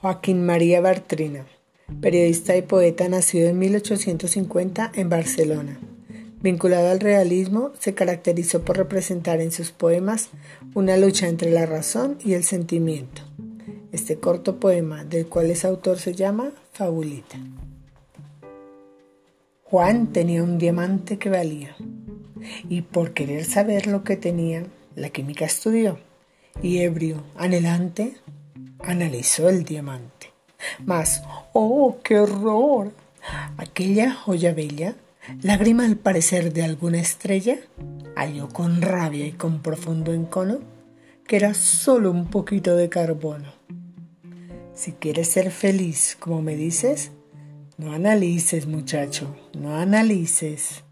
Joaquín María Bartrina, periodista y poeta nacido en 1850 en Barcelona. Vinculado al realismo, se caracterizó por representar en sus poemas una lucha entre la razón y el sentimiento. Este corto poema, del cual es autor, se llama Fabulita. Juan tenía un diamante que valía, y por querer saber lo que tenía, la química estudió, y ebrio, anhelante, analizó el diamante. Mas, ¡oh, qué horror! Aquella joya bella, lágrima al parecer de alguna estrella, halló con rabia y con profundo encono que era solo un poquito de carbono. Si quieres ser feliz, como me dices, no analices, muchacho, no analices.